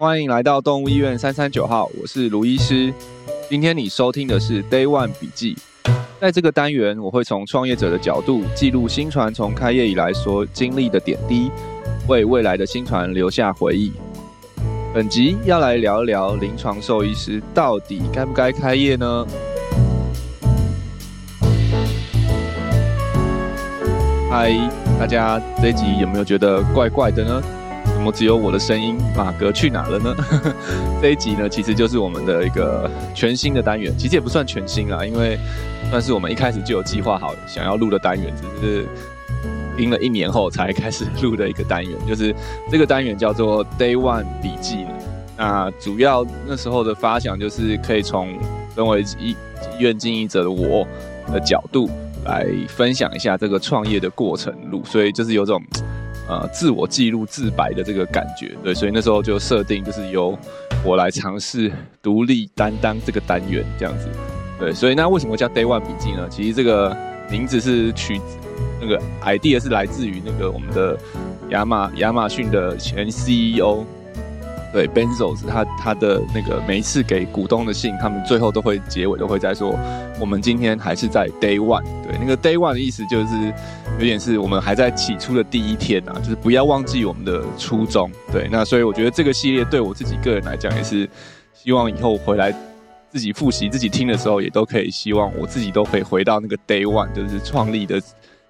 欢迎来到动物医院三三九号，我是卢医师。今天你收听的是 Day One 笔记。在这个单元，我会从创业者的角度记录新传从开业以来所经历的点滴，为未来的新传留下回忆。本集要来聊聊临床兽医师到底该不该开业呢？嗨，大家这集有没有觉得怪怪的呢？怎么只有我的声音？马格去哪了呢？这一集呢，其实就是我们的一个全新的单元，其实也不算全新啦，因为算是我们一开始就有计划好想要录的单元，只是盯了一年后才开始录的一个单元，就是这个单元叫做 Day One 笔记。那主要那时候的发想就是可以从身为医医院经营者的我的角度来分享一下这个创业的过程路，所以就是有种。呃，自我记录自白的这个感觉，对，所以那时候就设定就是由我来尝试独立担当这个单元这样子，对，所以那为什么叫 Day One 笔记呢？其实这个名字是取那个 idea 是来自于那个我们的亚马亚马逊的前 CEO。对，Benzos 他他的那个每一次给股东的信，他们最后都会结尾都会在说，我们今天还是在 Day One。对，那个 Day One 的意思就是有点是我们还在起初的第一天啊，就是不要忘记我们的初衷。对，那所以我觉得这个系列对我自己个人来讲，也是希望以后回来自己复习、自己听的时候，也都可以希望我自己都可以回到那个 Day One，就是创立的。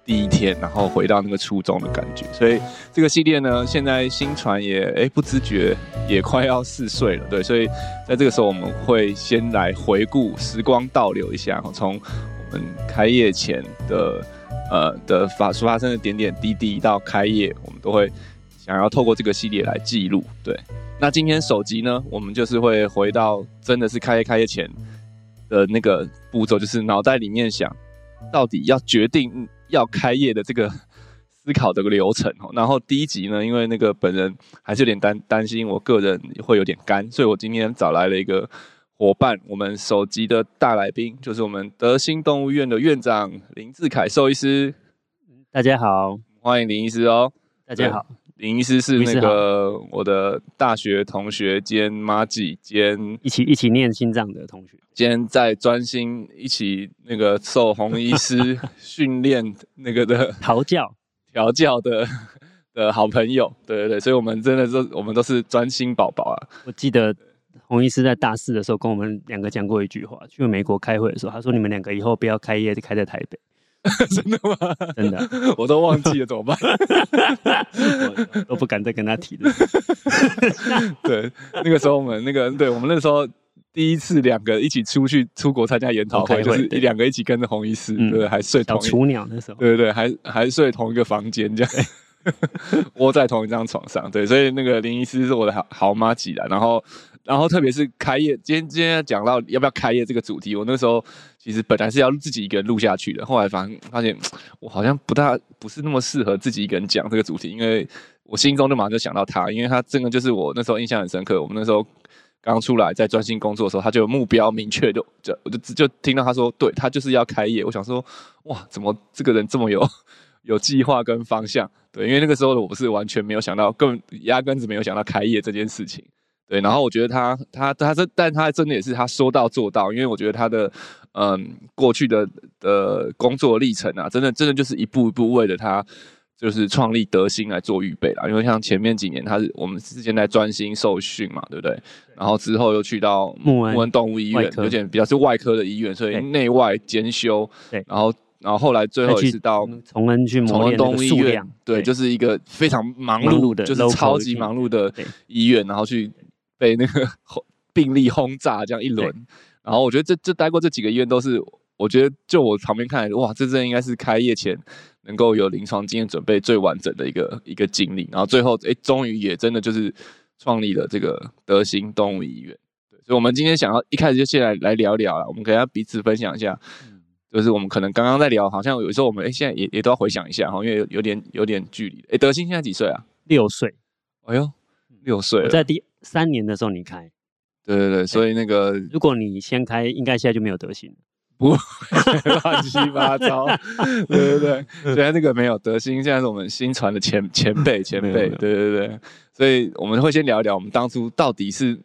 第一天，然后回到那个初中的感觉，所以这个系列呢，现在新传也哎不自觉也快要四岁了，对，所以在这个时候我们会先来回顾时光倒流一下，从我们开业前的呃的发发生的点点滴滴到开业，我们都会想要透过这个系列来记录，对。那今天首集呢，我们就是会回到真的是开业开业前的那个步骤，就是脑袋里面想到底要决定。要开业的这个 思考的流程哦，然后第一集呢，因为那个本人还是有点担担心，我个人会有点干，所以我今天找来了一个伙伴，我们首集的大来宾就是我们德兴动物医院的院长林志凯兽医师。大家好，欢迎林医师哦。大家好。林医师是那个我的大学同学兼妈吉兼一起一起念心脏的同学，兼在专心一起那个受洪医师 训练那个的调教调教的的好朋友，对对对，所以我们真的是我们都是专心宝宝啊！我记得洪医师在大四的时候跟我们两个讲过一句话，去美国开会的时候，他说你们两个以后不要开业，就开在台北。真的吗？真的，我都忘记了，怎么办？我都不敢再跟他提了。对，那个时候我们那个，对我们那个时候第一次两个一起出去出国参加研讨会，就是两个一起跟着红医师，对，对，还睡同一。小雏鸟那时候，对对对，还还睡同一个房间，这样窝在同一张床上。对，所以那个林医师是我的好好妈吉啦，然后。然后特别是开业，今天今天讲到要不要开业这个主题，我那时候其实本来是要自己一个人录下去的，后来发发现 我好像不大不是那么适合自己一个人讲这个主题，因为我心中就马上就想到他，因为他真的就是我那时候印象很深刻。我们那时候刚出来在专心工作的时候，他就目标明确，就就我就就听到他说，对他就是要开业。我想说，哇，怎么这个人这么有 有计划跟方向？对，因为那个时候我不是完全没有想到，根本压根子没有想到开业这件事情。对，然后我觉得他他他这，但他真的也是他说到做到，因为我觉得他的嗯过去的的工作历程啊，真的真的就是一步一步为了他就是创立德心来做预备啦。因为像前面几年他是我们之前在专心受训嘛，对不对？然后之后又去到木恩动物医院，有点比较是外科的医院，所以内外兼修。对，然后然后后来最后一次到崇恩去崇恩动物医院，对，就是一个非常忙碌的，就是超级忙碌的医院，然后去。被那个病例轰炸这样一轮，然后我觉得这这待过这几个医院都是，我觉得就我旁边看来，哇，这真应该是开业前能够有临床经验准备最完整的一个一个经历，然后最后哎，终于也真的就是创立了这个德兴动物医院。对，所以我们今天想要一开始就先来来聊聊了，我们可以要彼此分享一下，就是我们可能刚刚在聊，好像有时候我们哎现在也也都要回想一下哈，因为有有点有点距离。哎，德兴现在几岁啊？六岁。哎呦，六岁在第。三年的时候你开，对对对，所以那个如果你先开，应该现在就没有德行了。不会 乱七八糟，对对对，所以 那个没有德兴，现在是我们新传的前前辈前辈，对对对，所以我们会先聊一聊我们当初到底是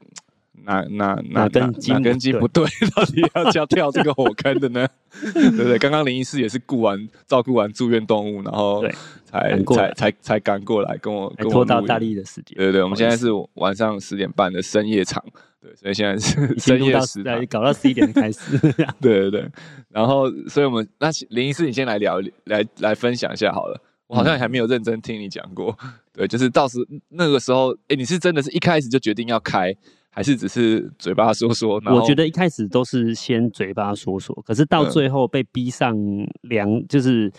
哪哪哪根哪根筋不对，到底要叫跳这个火坑的呢？对不对？刚刚林医师也是顾完照顾完住院动物，然后才才才才赶过来跟我跟我拖到大力的时间，对对对，我们现在是晚上十点半的深夜场。对，所以现在是深夜时段，搞到十一点开始。对对对，然后，所以我们那林医师，你先来聊，来来分享一下好了。我好像还没有认真听你讲过。对，就是到时那个时候，哎，你是真的是一开始就决定要开，还是只是嘴巴说说？我觉得一开始都是先嘴巴说说，可是到最后被逼上梁，就是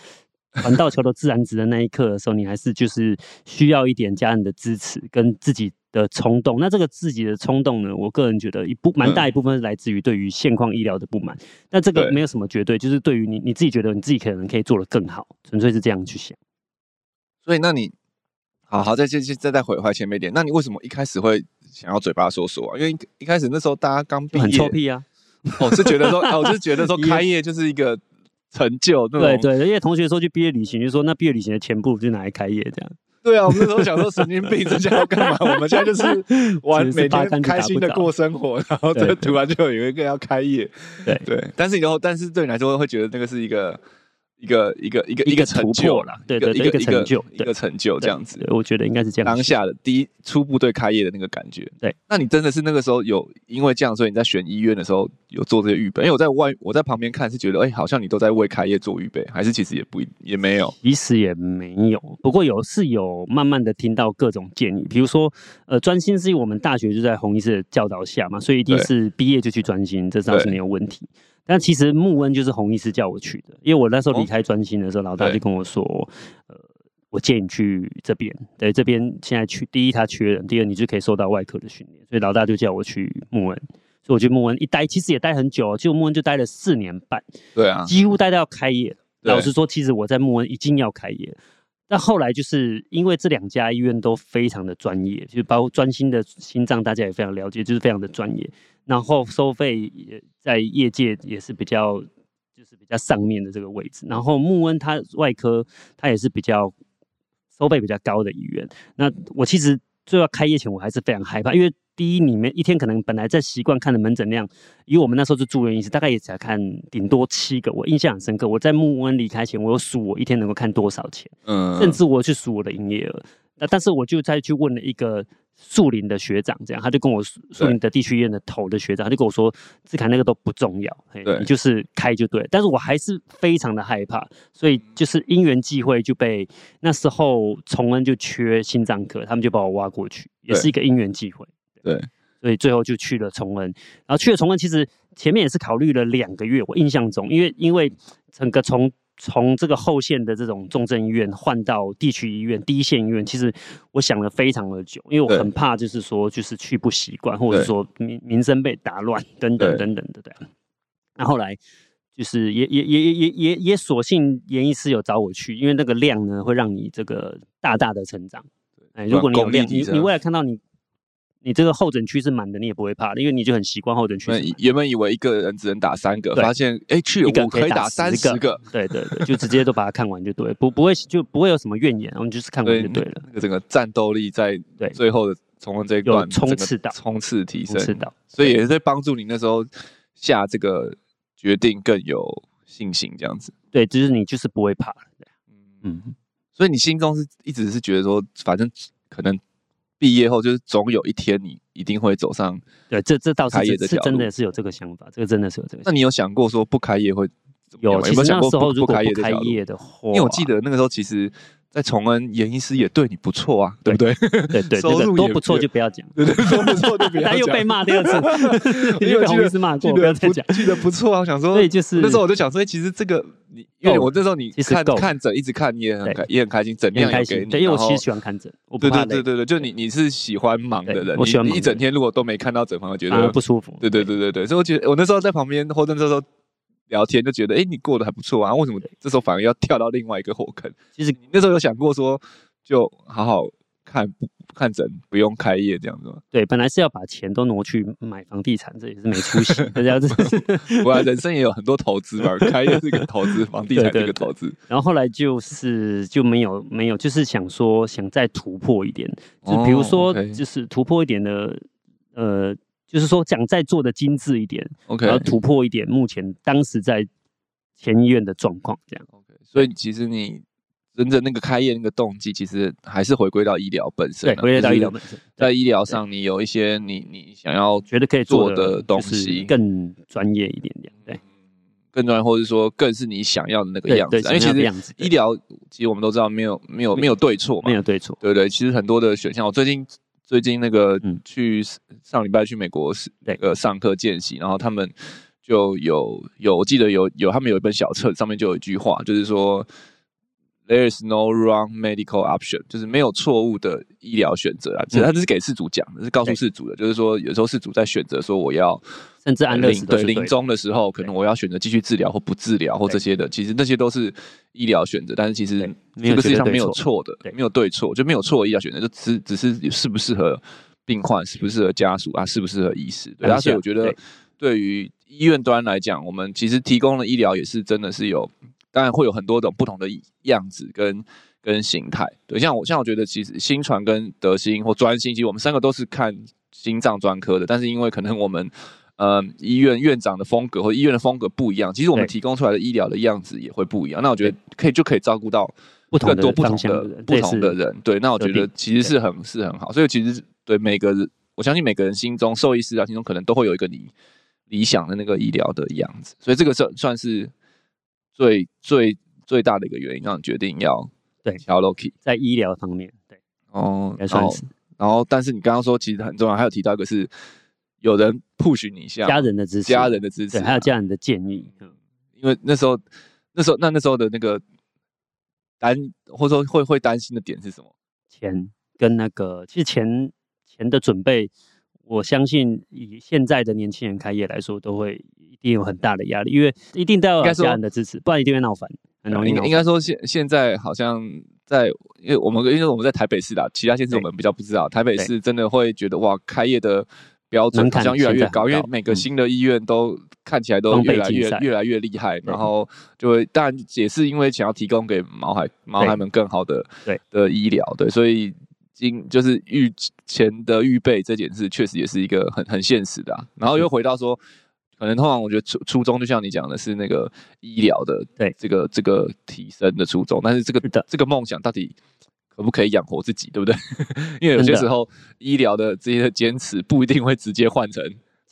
传到球的自然直的那一刻的时候，你还是就是需要一点家人的支持跟自己。的冲动，那这个自己的冲动呢？我个人觉得一部蛮大一部分是来自于对于现况医疗的不满，但这个没有什么绝对，就是对于你你自己觉得你自己可能可以做得更好，纯粹是这样去想。所以，那你好好再再再再回回前面一点，那你为什么一开始会想要嘴巴说说啊？因为一开始那时候大家刚毕业，很臭屁啊！我是觉得说，我是觉得说开业就是一个成就，对对，因为同学说去毕业旅行，就说那毕业旅行的钱不如就拿来开业这样。对啊，我们那时候想说神经病，这家要干嘛？我们现在就是 玩，每天开心的过生活，然后这突然就有一个要开业，对对。但是以后，但是对你来说会觉得那个是一个。一个一个一个一个成就啦，对对，一个成就，一个成就这样子。我觉得应该是这样。当下的第一初步对开业的那个感觉，对。那你真的是那个时候有因为这样，所以你在选医院的时候有做这些预备？因为我在外，我在旁边看是觉得，哎，好像你都在为开业做预备，还是其实也不也没有？其实也没有。不过有是有慢慢的听到各种建议，比如说，呃，专心是因为我们大学就在洪医师的教导下嘛，所以一定是毕业就去专心，这倒是没有问题。但其实穆恩就是洪医师叫我去的，因为我那时候离开专心的时候，老大就跟我说，呃，我建议你去这边，对，这边现在去，第一他缺人，第二你就可以受到外科的训练，所以老大就叫我去穆恩，所以我去穆恩一待，其实也待很久，就穆恩就待了四年半，对啊，几乎待到要开业。老实说，其实我在穆恩已经要开业，但后来就是因为这两家医院都非常的专业，就是包括专心的心脏，大家也非常了解，就是非常的专业。然后收费也在业界也是比较，就是比较上面的这个位置。然后穆恩他外科他也是比较收费比较高的医院。那我其实最要开业前我还是非常害怕，因为第一你们一天可能本来在习惯看的门诊量，因为我们那时候是住院医师，大概也才看顶多七个。我印象很深刻，我在穆恩离开前，我有数我一天能够看多少钱，嗯，甚至我去数我的营业额。那但是我就再去问了一个。树林的学长，这样他就跟我树林的地区医院的头的学长，他就跟我说，志凯那个都不重要，嘿，你就是开就对。但是我还是非常的害怕，所以就是因缘际会就被那时候崇恩就缺心脏科，他们就把我挖过去，也是一个因缘际会。对，所以最后就去了崇恩，然后去了崇恩，其实前面也是考虑了两个月，我印象中，因为因为整个从从这个后线的这种重症医院换到地区医院、第一线医院，其实我想了非常的久，因为我很怕，就是说，就是去不习惯，或者说名名声被打乱等等等等的这样。那后来就是也也也也也也索性严医师有找我去，因为那个量呢会让你这个大大的成长。哎，如果你有量，你你未来看到你。你这个候诊区是满的，你也不会怕的，因为你就很习惯候诊区。原本以为一个人只能打三个，发现哎，去一个可以打三十个。对对对，就直接都把它看完就对，不不会就不会有什么怨言，我们就是看完就对了。那个整个战斗力在对最后的从这一段冲刺到冲刺提升，所以也是在帮助你那时候下这个决定更有信心这样子。对，就是你就是不会怕。嗯，所以你心中是一直是觉得说，反正可能。毕业后就是总有一天你一定会走上对，这这倒是是真的是有这个想法，这个真的是有这个。那你有想过说不开业会？有，其实那时候有没有想过如果不开业的话，因为我记得那个时候其实。在崇恩严医师也对你不错啊，对不对？对对，收入多不错就不要讲，对对，多不错就不要讲。他又被骂第二次，又被洪医师骂过，不要再讲。记得不错啊，想说，对，就是那时候我就想说，其实这个你，因为我那时候你看看诊一直看，你也很也很开心，诊量也给你。因为我其实喜欢看诊，对对对对对，就你你是喜欢忙的人，我喜欢你一整天如果都没看到诊房，我觉得不舒服。对对对对对，所以我觉得我那时候在旁边或者那时候。聊天就觉得，哎、欸，你过得还不错啊，为什么这时候反而要跳到另外一个火坑？其实你那时候有想过说，就好好看不看诊不用开业这样子吗？对，本来是要把钱都挪去买房地产，这也是没出息。这样子，不然人生也有很多投资嘛，开业是一个投资，房地产是一个投资。然后后来就是就没有没有，就是想说想再突破一点，就比如说就是突破一点的，呃，就是说想再做的精致一点，OK，然后突破一点目前当时在前医院的状况这样。OK，所以其实你。真正那个开业那个动机，其实还是回归到医疗本身。对，回归到医疗本身。在医疗上，你有一些你你想要觉得可以做的东西，更专业一点点。对，更专业，或者说更是你想要的那个样子。因为其实医疗，其实我们都知道，没有没有没有对错嘛，没有对错。对对，其实很多的选项。我最近最近那个去上礼拜去美国那个上课见习，然后他们就有有，我记得有有他们有一本小册子，上面就有一句话，就是说。There is no wrong medical option，就是没有错误的医疗选择啊。其实他这是给事主讲的，是告诉事主的，就是说有时候事主在选择说我要甚至安乐死对临终的时候，可能我要选择继续治疗或不治疗或这些的，其实那些都是医疗选择。但是其实这个世界上没有错的，没有对错，就没有错的医疗选择，就只只是适不适合病患，适不适合家属啊，适不适合医师。对，所以我觉得对于医院端来讲，我们其实提供的医疗也是真的是有。当然会有很多种不同的样子跟跟形态，对，像我像我觉得其实新传跟德心或专心，其实我们三个都是看心脏专科的，但是因为可能我们呃医院院长的风格或医院的风格不一样，其实我们提供出来的医疗的样子也会不一样。那我觉得可以就可以照顾到更多不同的不同的人，对，那我觉得其实是很是很好。所以其实对每个人，我相信每个人心中兽医师啊心中可能都会有一个你理想的那个医疗的样子，所以这个算算是。最最最大的一个原因，让你决定要对调 Loki 在医疗方面，对哦，也算是。然后，但是你刚刚说其实很重要，还有提到一个是有人 push 你一下，家人的支持，家人的支持，还有家人的建议。嗯，因为那时候那时候那那时候的那个担或者说会会担心的点是什么？钱跟那个其实钱钱的准备，我相信以现在的年轻人开业来说，都会。一定有很大的压力，因为一定都要有家人的支持，不然一定会闹翻，很容易。应该说现现在好像在，因为我们因为我们在台北市的，其他县市我们比较不知道。台北市真的会觉得哇，开业的标准好像越来越高，因为每个新的医院都看起来都越来越越来越厉害，然后就会当然也是因为想要提供给毛孩毛孩们更好的对的医疗，对，所以今就是预前的预备这件事确实也是一个很很现实的，啊然后又回到说。可能通常我觉得初初衷就像你讲的是那个医疗的对这个这个提升的初衷，但是这个的这个梦想到底可不可以养活自己，对不对？因为有些时候医疗的这些坚持不一定会直接换成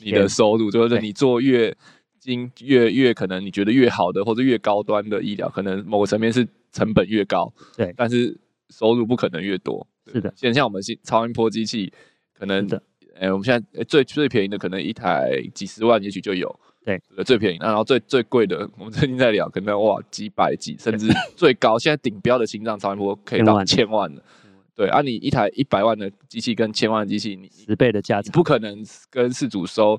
你的收入，就是你做越精越越可能你觉得越好的或者越高端的医疗，可能某个层面是成本越高，对，但是收入不可能越多。是的，现在像我们超音波机器可能。哎、欸，我们现在最最便宜的可能一台几十万，也许就有。对，最便宜，然后最最贵的，我们最近在聊，可能哇几百几，甚至最高，现在顶标的心脏超音波可以到千万了。对，啊，你一台一百万的机器跟千万的机器，你十倍的价值，不可能跟事主收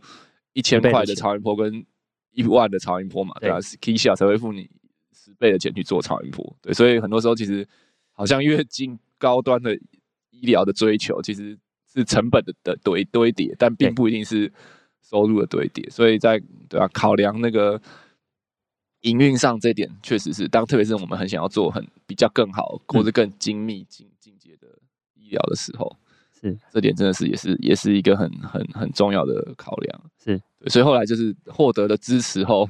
一千块的超音波跟一万的超音波嘛？对啊，Kisha 才会付你十倍的钱去做超音波。对，所以很多时候其实好像越进高端的医疗的追求，其实。是成本的的堆堆叠，但并不一定是收入的堆叠，所以在对吧、啊？考量那个营运上这点，确实是当特别是我们很想要做很比较更好或者更精密进进阶的医疗的时候，是这点真的是也是也是一个很很很重要的考量。是，所以后来就是获得了支持后，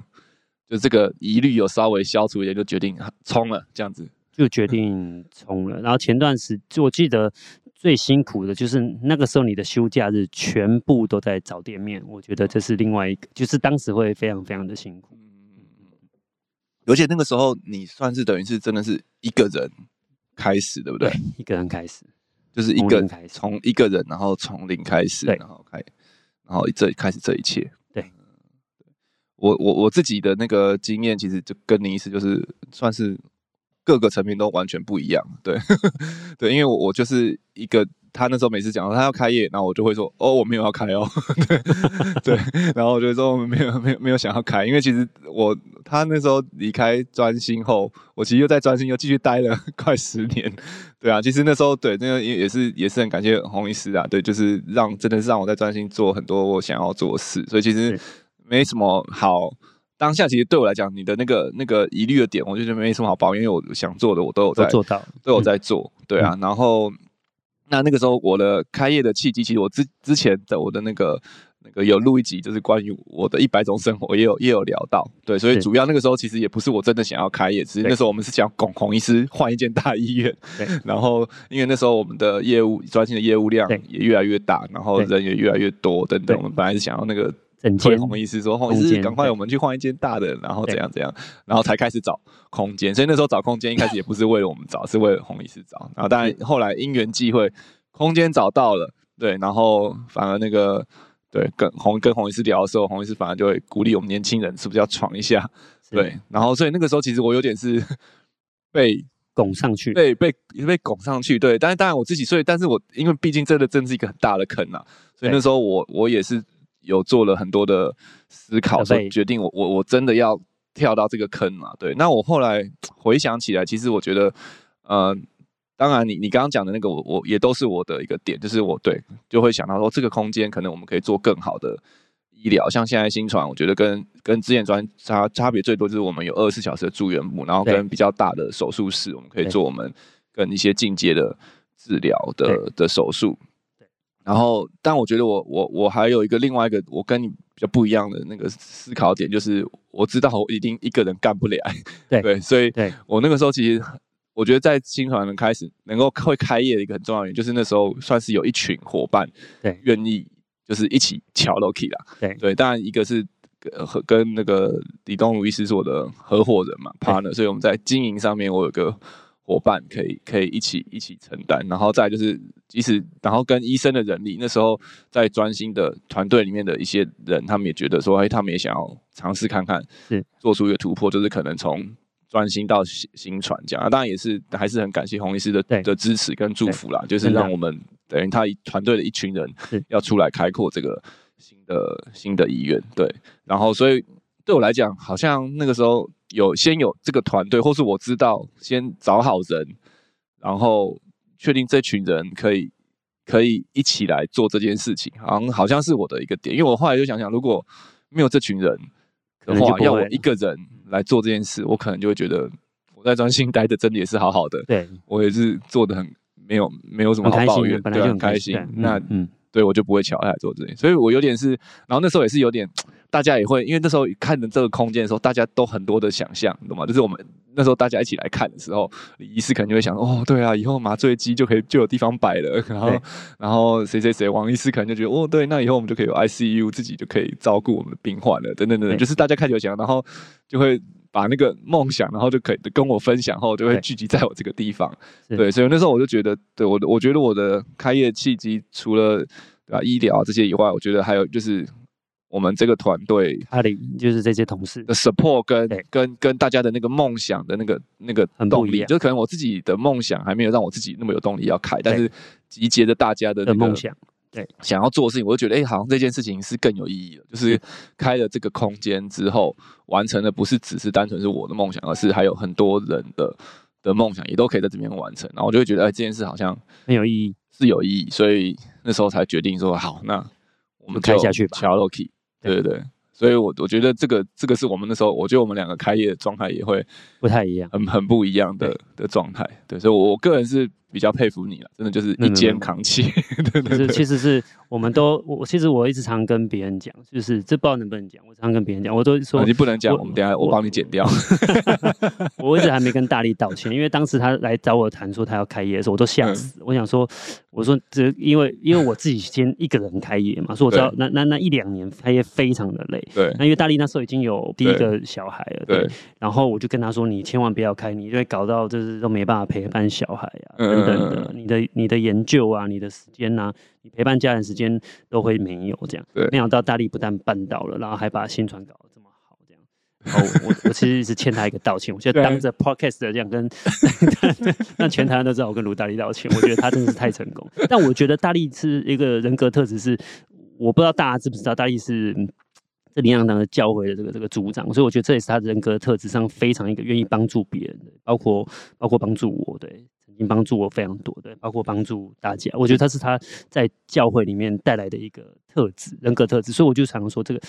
就这个疑虑有稍微消除一点，就决定冲了这样子，就决定冲了。然后前段时就我记得。最辛苦的就是那个时候，你的休假日全部都在找店面。我觉得这是另外一个，就是当时会非常非常的辛苦。而且那个时候你算是等于是真的是一个人开始，对不对？对，一个人开始，就是一个从一个人，然后从零开始，然后开，然后这开始这一切。对，我我我自己的那个经验，其实就跟你意思就是算是。各个层面都完全不一样，对，对，因为我我就是一个他那时候每次讲他要开业，然后我就会说哦，我没有要开哦，对对，然后我就说没有没有没有想要开，因为其实我他那时候离开专心后，我其实又在专心又继续待了 快十年，对啊，其实那时候对那个也也是也是很感谢洪医师啊，对，就是让真的是让我在专心做很多我想要做的事，所以其实没什么好。当下其实对我来讲，你的那个那个疑虑的点，我就觉得没什么好抱怨，因为我想做的我都有在都做到，都有在做，嗯、对啊。然后那那个时候我的开业的契机，其实我之之前的我的那个那个有录一集，就是关于我的一百种生活，也有也有聊到，对。所以主要那个时候其实也不是我真的想要开业，只是那时候我们是想拱红医师换一间大医院，然后因为那时候我们的业务专心的业务量也越来越大，然后人也越来越多等等，我们本来是想要那个。推洪医师说：“洪医师，赶快我们去换一间大的，然后怎样怎样，然后才开始找空间。所以那时候找空间一开始也不是为了我们找，是为了洪医师找。然后当然后来因缘际会，空间找到了，对，然后反而那个对跟洪跟洪医师聊的时候，洪医师反而就会鼓励我们年轻人是不是要闯一下，对。然后所以那个时候其实我有点是 被拱上去，被被被拱上去，对。但是当然我自己，所以但是我因为毕竟真的真是一个很大的坑呐，所以那时候我我也是。”有做了很多的思考，所以决定我我我真的要跳到这个坑嘛？对，那我后来回想起来，其实我觉得，呃，当然你你刚刚讲的那个，我我也都是我的一个点，就是我对就会想到说，这个空间可能我们可以做更好的医疗，像现在新传，我觉得跟跟之前专差差别最多就是我们有二十四小时的住院部，然后跟比较大的手术室，我们可以做我们跟一些进阶的治疗的的手术。然后，但我觉得我我我还有一个另外一个我跟你比较不一样的那个思考点，就是我知道我一定一个人干不了，对对，所以我那个时候其实我觉得在新传人开始能够会开业的一个很重要的原因，就是那时候算是有一群伙伴对。愿意就是一起敲 Loki 啦，对。对，当然一个是和跟那个李东儒医师是我的合伙人嘛 partner，所以我们在经营上面我有个。伙伴可以可以一起一起承担，然后再就是即使然后跟医生的人力，那时候在专心的团队里面的一些人，他们也觉得说，哎，他们也想要尝试看看，是做出一个突破，就是可能从专心到心传这样。啊，当然也是还是很感谢洪医师的的支持跟祝福啦，就是让我们等于他团队的一群人要出来开阔这个新的新的医院，对，然后所以对我来讲，好像那个时候。有先有这个团队，或是我知道先找好人，然后确定这群人可以可以一起来做这件事情，好像好像是我的一个点。因为我后来就想想，如果没有这群人的话，要我一个人来做这件事，我可能就会觉得我在专心待着，真的也是好好的。对，我也是做的很没有没有什么好抱怨，对，很开心。那嗯，对我就不会巧来做这件事，所以我有点是，然后那时候也是有点。大家也会，因为那时候看着这个空间的时候，大家都很多的想象，懂吗？就是我们那时候大家一起来看的时候，李医师可能就会想，哦，对啊，以后麻醉机就可以就有地方摆了。然后，然后谁谁谁，王医师可能就觉得，哦，对，那以后我们就可以有 ICU，自己就可以照顾我们的病患了，等等等等。就是大家开始有想，然后就会把那个梦想，然后就可以跟我分享后，就会聚集在我这个地方。对，所以那时候我就觉得，对我，我觉得我的开业契机，除了对吧医疗这些以外，我觉得还有就是。我们这个团队，阿里就是这些同事的 support 跟跟跟大家的那个梦想的那个那个动力，就可能我自己的梦想还没有让我自己那么有动力要开，但是集结着大家的那个梦想，对，想要做的事情，我就觉得，哎，好像这件事情是更有意义的，就是开了这个空间之后，完成的不是只是单纯是我的梦想，而是还有很多人的的梦想也都可以在这边完成，然后我就会觉得，哎，这件事好像很有意义，是有意义，所以那时候才决定说，好，那我们开下去吧，乔 Loki。对。对对，所以我我觉得这个这个是我们那时候，我觉得我们两个开业的状态也会不太一样，很很不一样的的状态。对，所以我我个人是比较佩服你了，真的就是一肩扛起。对对对，其实是。我们都我其实我一直常跟别人讲，就是这不知道能不能讲。我常跟别人讲，我都说你不能讲，我们等下我帮你剪掉。我，一直还没跟大力道歉，因为当时他来找我谈说他要开业的时候，我都吓死。嗯、我想说，我说这因为因为我自己先一个人开业嘛，所以我知道那那那一两年开业非常的累。对，那因为大力那时候已经有第一个小孩了，对。对然后我就跟他说，你千万不要开，你就会搞到就是都没办法陪伴小孩啊，等等的，你的你的研究啊，你的时间啊。你陪伴家人时间都会没有这样，对，没想到大力不但办到了，然后还把新传搞得这么好，这样，哦，我我其实是欠他一个道歉，我现在当着 podcast 的这样跟让全台湾都知道我跟卢大力道歉。我觉得他真的是太成功，但我觉得大力是一个人格特质是，我不知道大家知不知道，大力是这灵粮堂的教会的这个这个组长，所以我觉得这也是他人格特质上非常一个愿意帮助别人的，包括包括帮助我，对，曾经帮助我非常多，的，包括帮助大家，我觉得他是他在教会里面带来的一个特质，人格特质，所以我就常说这个。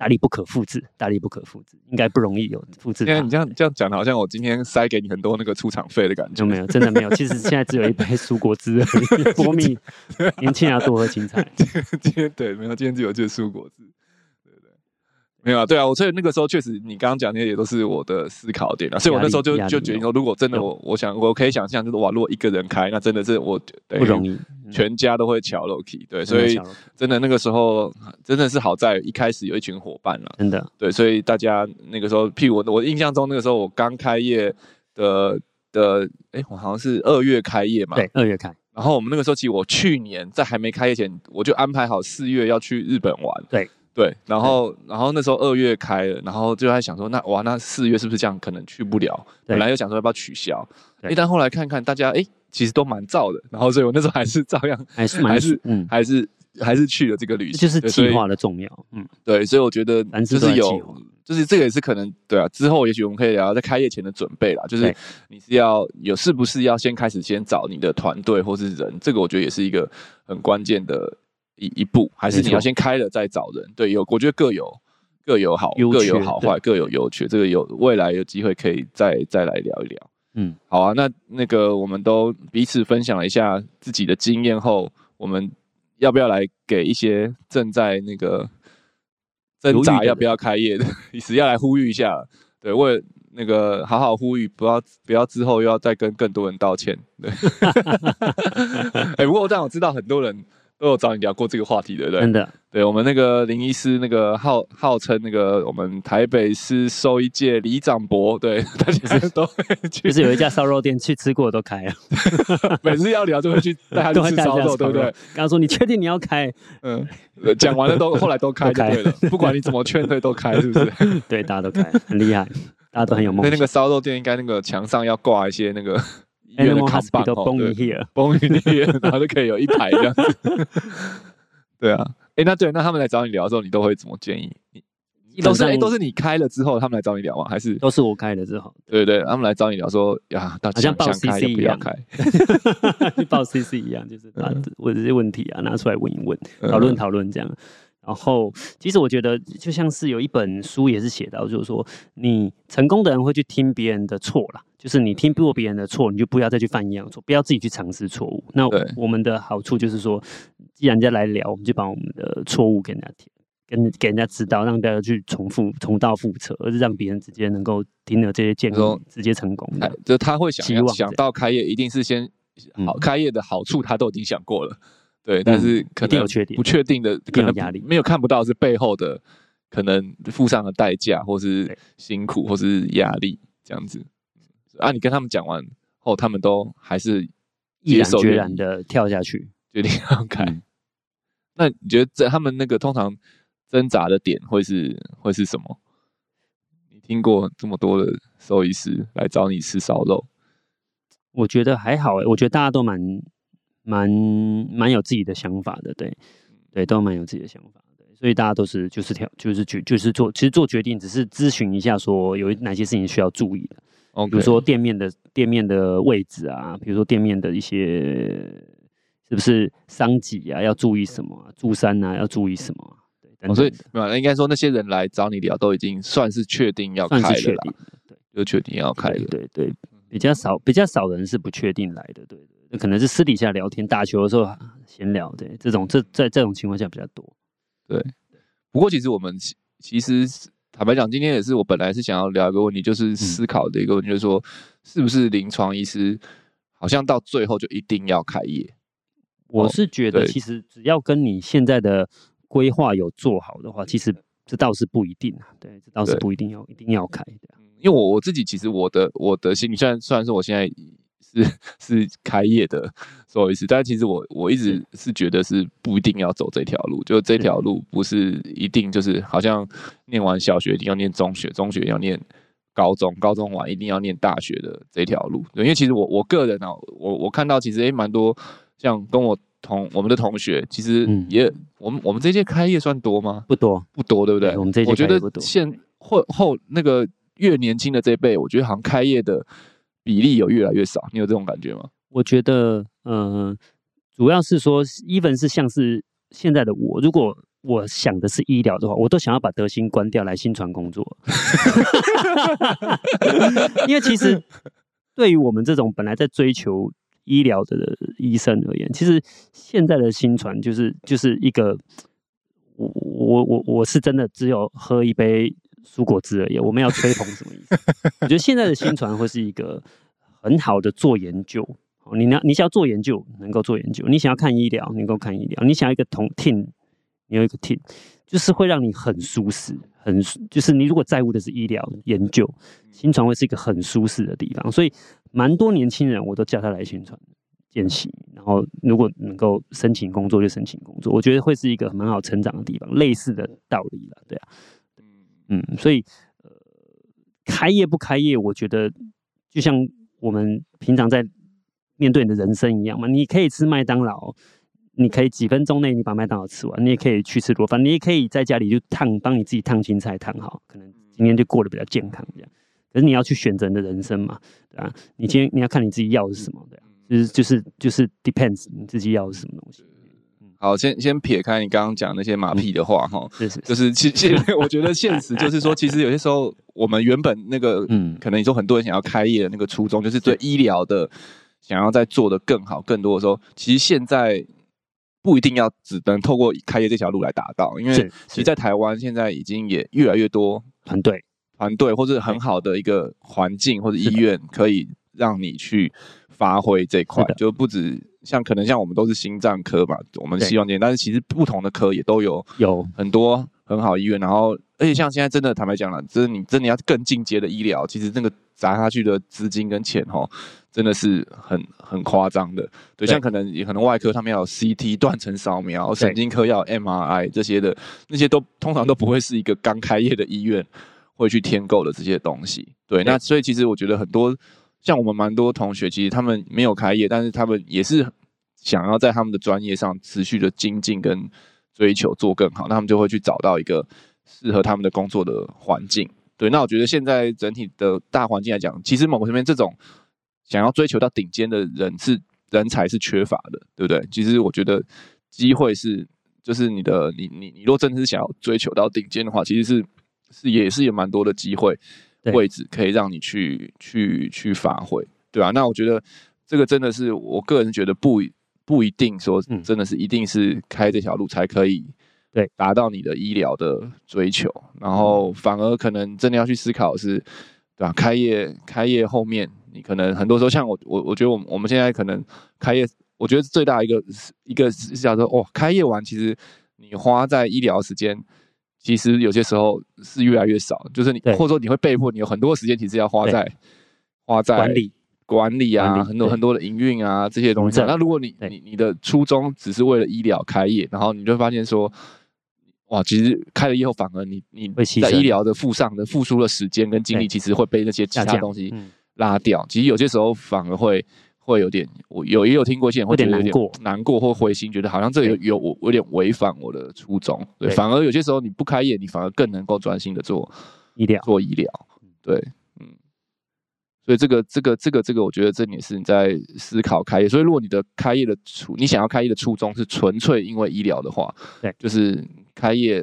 大力不可复制，大力不可复制，应该不容易有复制。因为你这样这样讲的，好像我今天塞给你很多那个出场费的感觉。没有，真的没有。其实现在只有一杯蔬果汁而已，蜂蜜。年轻人要多喝青菜。今天对，没有，今天只有这蔬果汁。没有啊，对啊，我所以那个时候确实，你刚刚讲那些也都是我的思考点啊，所以我那时候就就决定说，如果真的我我想我可以想象，就是哇，如果一个人开，那真的是我不容易，全家都会翘楼梯，对，所以真的那个时候真的是好在一开始有一群伙伴了，真的，对，所以大家那个时候，譬如我我印象中那个时候我刚开业的的，哎，我好像是二月开业嘛，对，二月开，然后我们那个时候其实我去年在还没开业前，我就安排好四月要去日本玩，对。对，然后然后那时候二月开了，然后就在想说，那哇，那四月是不是这样可能去不了？本来又想说要不要取消，一，但后来看看大家，哎，其实都蛮燥的，然后所以我那时候还是照样，还是还是嗯，还是还是去了这个旅行，就是计划的重要，嗯，对，所以我觉得就是有，就是这个也是可能对啊，之后也许我们可以聊在开业前的准备啦，就是你是要有是不是要先开始先找你的团队或是人，这个我觉得也是一个很关键的。一一步，还是你要先开了再找人？对，有，我觉得各有各有好，各有好坏，各有优缺。这个有未来有机会可以再再来聊一聊。嗯，好啊，那那个我们都彼此分享了一下自己的经验后，我们要不要来给一些正在那个挣扎要不要开业的，意思要来呼吁一下？对，为那个好好呼吁，不要不要之后又要再跟更多人道歉。对，哎，不过但我知道很多人。都有找你聊过这个话题，对不对？真的，对我们那个林医师，那个号号称那个我们台北市兽医界李长博，对，他其实都会去，就是有一家烧肉店去吃过都开了，每次要聊就会去带他去吃烧肉，对不对？刚刚说你确定你要开？嗯，讲完了都后来都开就对了，不管你怎么劝退都开，是不是？对，大家都开，很厉害，大家都很有梦想。所以那个烧肉店应该那个墙上要挂一些那个。医院的扛棒哦，绷于医院，然后就可以有一排这样子。对啊，哎，那对，那他们来找你聊的时候，你都会怎么建议？都是哎，都是你开了之后，他们来找你聊吗？还是都是我开了之后？对对，他们来找你聊说呀，大家像报 CC 一样开，报 CC 一样，就是把问这些问题啊拿出来问一问，讨论讨论这样。然后，其实我觉得就像是有一本书也是写到，就是说你成功的人会去听别人的错啦，就是你听不过别人的错，你就不要再去犯一样错，不要自己去尝试错误。那我们的好处就是说，既然人家来聊，我们就把我们的错误给人家听，跟给人家知道，让大家去重复、重蹈覆辙，而是让别人直接能够听了这些建议，直接成功。就他会想要想到开业，一定是先好开业的好处，他都已经想过了。对，但是可能不确定的，可能压力没有看不到是背后的可能付上的代价，或是辛苦，或是压力这样子。啊，你跟他们讲完后，他们都还是毅然决然的跳下去，决定要开。那你觉得在他们那个通常挣扎的点会是会是什么？你听过这么多的兽医师来找你吃烧肉，我觉得还好哎，我觉得大家都蛮。蛮蛮有自己的想法的，对，对，都蛮有自己的想法，对，所以大家都是就是挑就是决就是做，其实做决定只是咨询一下，说有哪些事情需要注意的，Okay. 比如说店面的店面的位置啊，比如说店面的一些是不是商级啊，要注意什么啊，住山啊要注意什么啊，对，所以没有，应该说那些人来找你聊，都已经算是确定要开了，确定对，就确定要开了，对对，对，比较少比较少人是不确定来的，对。可能是私底下聊天、打球的时候闲聊，对，这种这在这种情况下比较多。对，不过其实我们其实坦白讲，今天也是我本来是想要聊一个问题，就是思考的一个问题，就是说，是不是临床医师好像到最后就一定要开业？我是觉得，其实只要跟你现在的规划有做好的话，其实这倒是不一定啊。对，这倒是不一定要一定要开的。因为我我自己其实我的我的心里，虽然虽然说我现在。是 是开业的兽医师，但其实我我一直是觉得是不一定要走这条路，就这条路不是一定就是好像念完小学一定要念中学，中学要念高中，高中完一定要念大学的这条路。对，因为其实我我个人啊，我我看到其实也蛮多像跟我同我们的同学，其实也、嗯、我们我们这届开业算多吗？不多，不多，对不对？对我们这届我觉得现后后那个越年轻的这一辈，我觉得好像开业的。比例有越来越少，你有这种感觉吗？我觉得，嗯、主要是说，even 是像是现在的我，如果我想的是医疗的话，我都想要把德兴关掉来新传工作。因为其实对于我们这种本来在追求医疗的医生而言，其实现在的新传就是就是一个，我我我我是真的只有喝一杯。蔬果汁而已，我们要吹捧什么意思？我觉得现在的新传会是一个很好的做研究。你呢？你想要做研究，能够做研究；你想要看医疗，能够看医疗；你想要一个同 team，你有一个 team，就是会让你很舒适，很就是你如果在乎的是医疗研究，新传会是一个很舒适的地方。所以，蛮多年轻人我都叫他来新传见习，然后如果能够申请工作就申请工作，我觉得会是一个蛮好成长的地方。类似的道理了，对啊。嗯，所以，呃，开业不开业，我觉得就像我们平常在面对你的人生一样嘛。你可以吃麦当劳，你可以几分钟内你把麦当劳吃完，你也可以去吃螺饭，你也可以在家里就烫，帮你自己烫青菜烫好，可能今天就过得比较健康这样。可是你要去选择你的人生嘛，对吧？你今天你要看你自己要的是什么，对啊，就是就是就是 depends 你自己要的是什么东西。好，先先撇开你刚刚讲那些马屁的话哈，是是，就是。其实我觉得现实就是说，其实有些时候我们原本那个，嗯，可能你说很多人想要开业的那个初衷，就是对医疗的想要再做的更好、更多的时候，其实现在不一定要只能透过开业这条路来达到，因为其实，在台湾现在已经也越来越多团队、团队或者很好的一个环境或者医院，可以让你去发挥这块，就不止。像可能像我们都是心脏科嘛，我们希望这样，但是其实不同的科也都有有很多很好医院，然后而且像现在真的坦白讲了，就是你真的要更进阶的医疗，其实那个砸下去的资金跟钱哦，真的是很很夸张的。对，像可能也可能外科他们要有 CT 断层扫描，神经科要 MRI 这些的，那些都通常都不会是一个刚开业的医院会去添购的这些东西。对，那所以其实我觉得很多。像我们蛮多同学，其实他们没有开业，但是他们也是想要在他们的专业上持续的精进跟追求做更好，那他们就会去找到一个适合他们的工作的环境。对，那我觉得现在整体的大环境来讲，其实某个层面这种想要追求到顶尖的人是人才是缺乏的，对不对？其实我觉得机会是，就是你的你你你若真的是想要追求到顶尖的话，其实是是也是有蛮多的机会。位置可以让你去去去发挥，对吧、啊？那我觉得这个真的是我个人觉得不不一定说真的是一定是开这条路才可以对达到你的医疗的追求，然后反而可能真的要去思考是，对吧、啊？开业开业后面你可能很多时候像我我我觉得我们我们现在可能开业，我觉得最大一个一个是叫做哦，开业完其实你花在医疗时间。其实有些时候是越来越少，就是你或者说你会被迫，你有很多时间其实要花在花在管理管理啊，很多很多的营运啊这些东西。那如果你你你的初衷只是为了医疗开业，然后你就会发现说，哇，其实开了以后反而你你在医疗的付上的付出的时间跟精力，其实会被那些其他东西拉掉。其实有些时候反而会。会有点，我有也有听过一些人会觉得有点难过，或灰心，觉得好像这有有我有点违反我的初衷。对，反而有些时候你不开业，你反而更能够专心的做医疗，做医疗。对，嗯，所以这个这个这个这个，我觉得这也是你在思考开业。所以如果你的开业的初，你想要开业的初衷是纯粹因为医疗的话，对，就是开业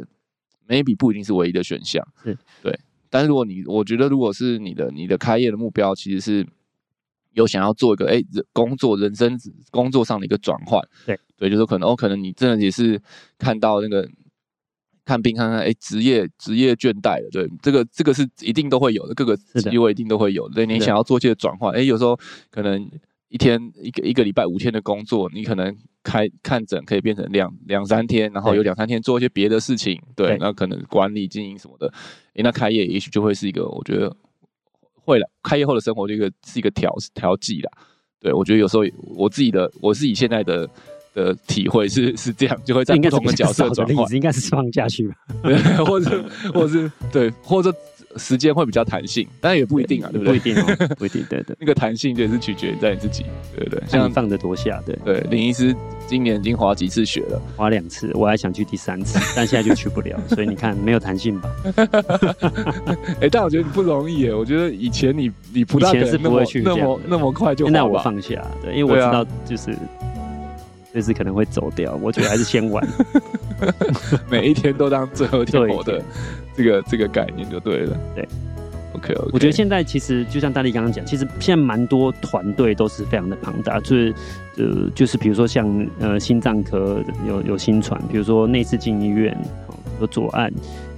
maybe 不一定是唯一的选项。是，对。但是如果你，我觉得如果是你的你的开业的目标其实是。有想要做一个哎，工作人生工作上的一个转换，对对，就是可能哦，可能你真的也是看到那个看病看看哎，职业职业倦怠了，对，这个这个是一定都会有的，各个机会一定都会有的。对，你想要做一些转换，哎，有时候可能一天一个一个礼拜五天的工作，你可能开看诊可以变成两两三天，然后有两三天做一些别的事情，对，那可能管理经营什么的，哎，那开业也许就会是一个我觉得。会了，开业后的生活这个是一个调调剂啦，对，我觉得有时候我自己的，我自己现在的的体会是是这样，就会在不同的角色转换，应该是放下去吧，对，或者或者是对，或者。时间会比较弹性，但也不一定啊，对，对不对？不一定哦，不一定。对对，那个弹性就是取决于在你自己，对不对？像你放得多下，对对。林医师今年已经滑几次雪了？滑两次，我还想去第三次，但现在就去不了。所以你看，没有弹性吧？哎、欸，但我觉得你不容易耶。我觉得以前你你不大可能是不会去那么那么快就。现在我放下，对，因为我知道就是这次可能会走掉，我觉得还是先玩。每一天都当最后一天活的。这个这个概念就对了，对，OK OK。我觉得现在其实就像大力刚刚讲，其实现在蛮多团队都是非常的庞大，就是呃，就是比如说像呃心脏科有有心传，比如说内视镜医院有左岸，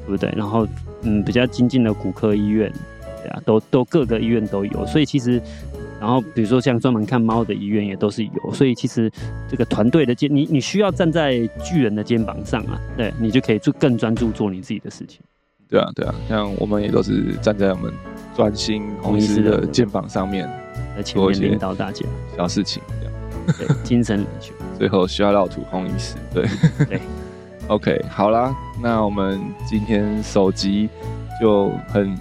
对不对？然后嗯，比较精进的骨科医院，对啊，都都各个医院都有，所以其实然后比如说像专门看猫的医院也都是有，所以其实这个团队的肩，你你需要站在巨人的肩膀上啊，对，你就可以做更专注做你自己的事情。对啊，对啊，像我们也都是站在我们专心红医师的肩膀上面，在前面领导大家小事情这样，对，精神领袖，最后需要绕土红医师，对对，OK，好啦，那我们今天首集就很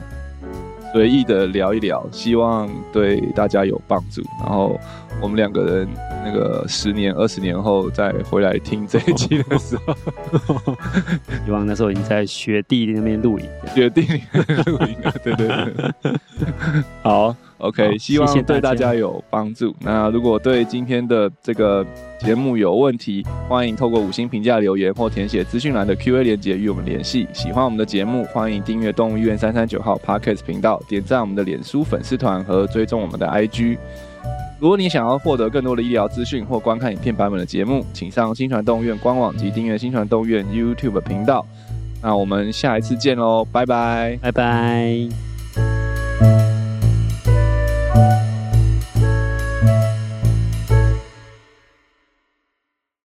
随意的聊一聊，希望对大家有帮助，然后我们两个人。那个十年、二十年后再回来听这一期的时候，希望那时候已经在雪地那边露营，雪地里露营，对对对，好，OK，希望对大家有帮助。那如果对今天的这个节目有问题，欢迎透过五星评价留言或填写资讯栏的 Q&A 链接与我们联系。喜欢我们的节目，欢迎订阅动物医院三三九号 Podcast 频道，点赞我们的脸书粉丝团和追踪我们的 IG。如果你想要获得更多的医疗资讯或观看影片版本的节目，请上新传动物院官网及订阅新传动物院 YouTube 频道。那我们下一次见喽，拜拜，拜拜。